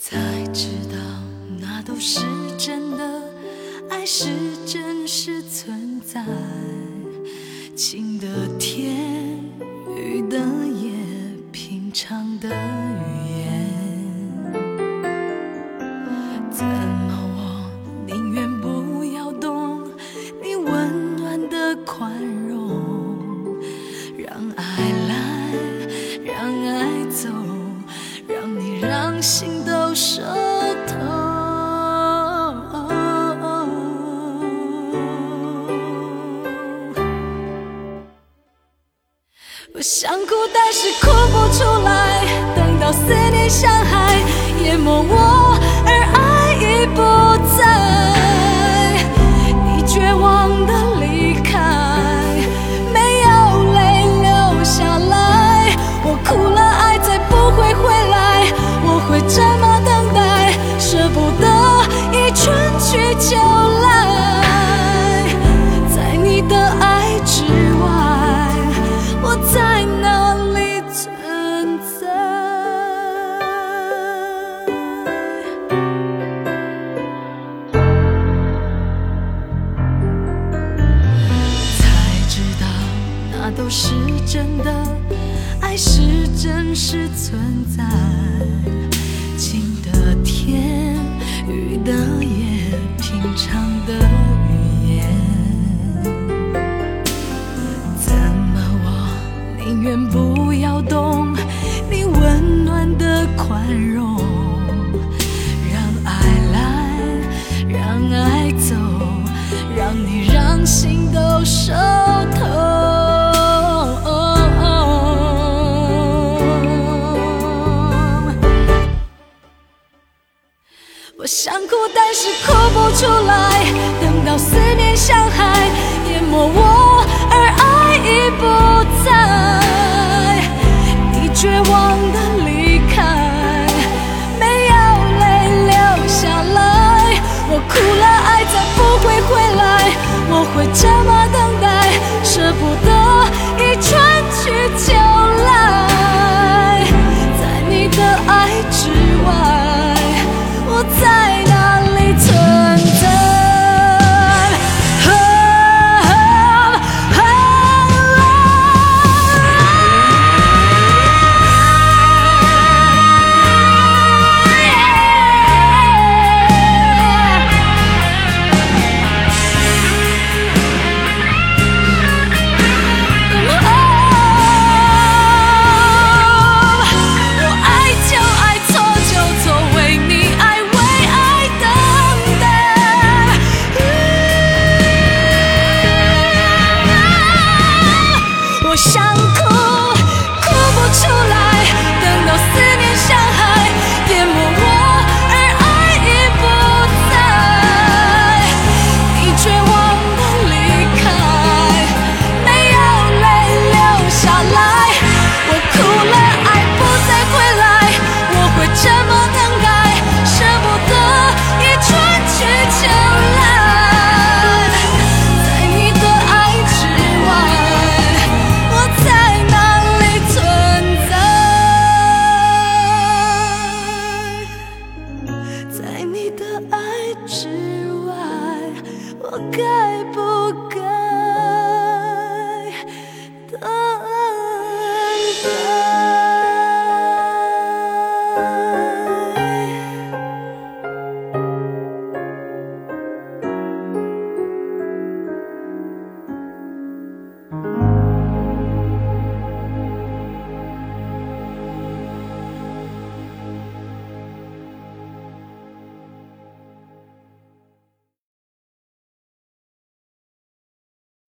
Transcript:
才知道那都是真的，爱是真实存在，晴的天，雨的夜，平常的语言。怎么我宁愿不要懂你温暖的宽容，让爱来，让爱走，让你让心想哭，但是哭不出来。等到思念像海淹没我，真的，爱是真实存在。我想哭，但是哭不出来。等到思念像海淹没我，而爱已不在。你绝望的离开，没有泪流下来。我哭了，爱再不会回来。我会这么等待，舍不得一春去秋该不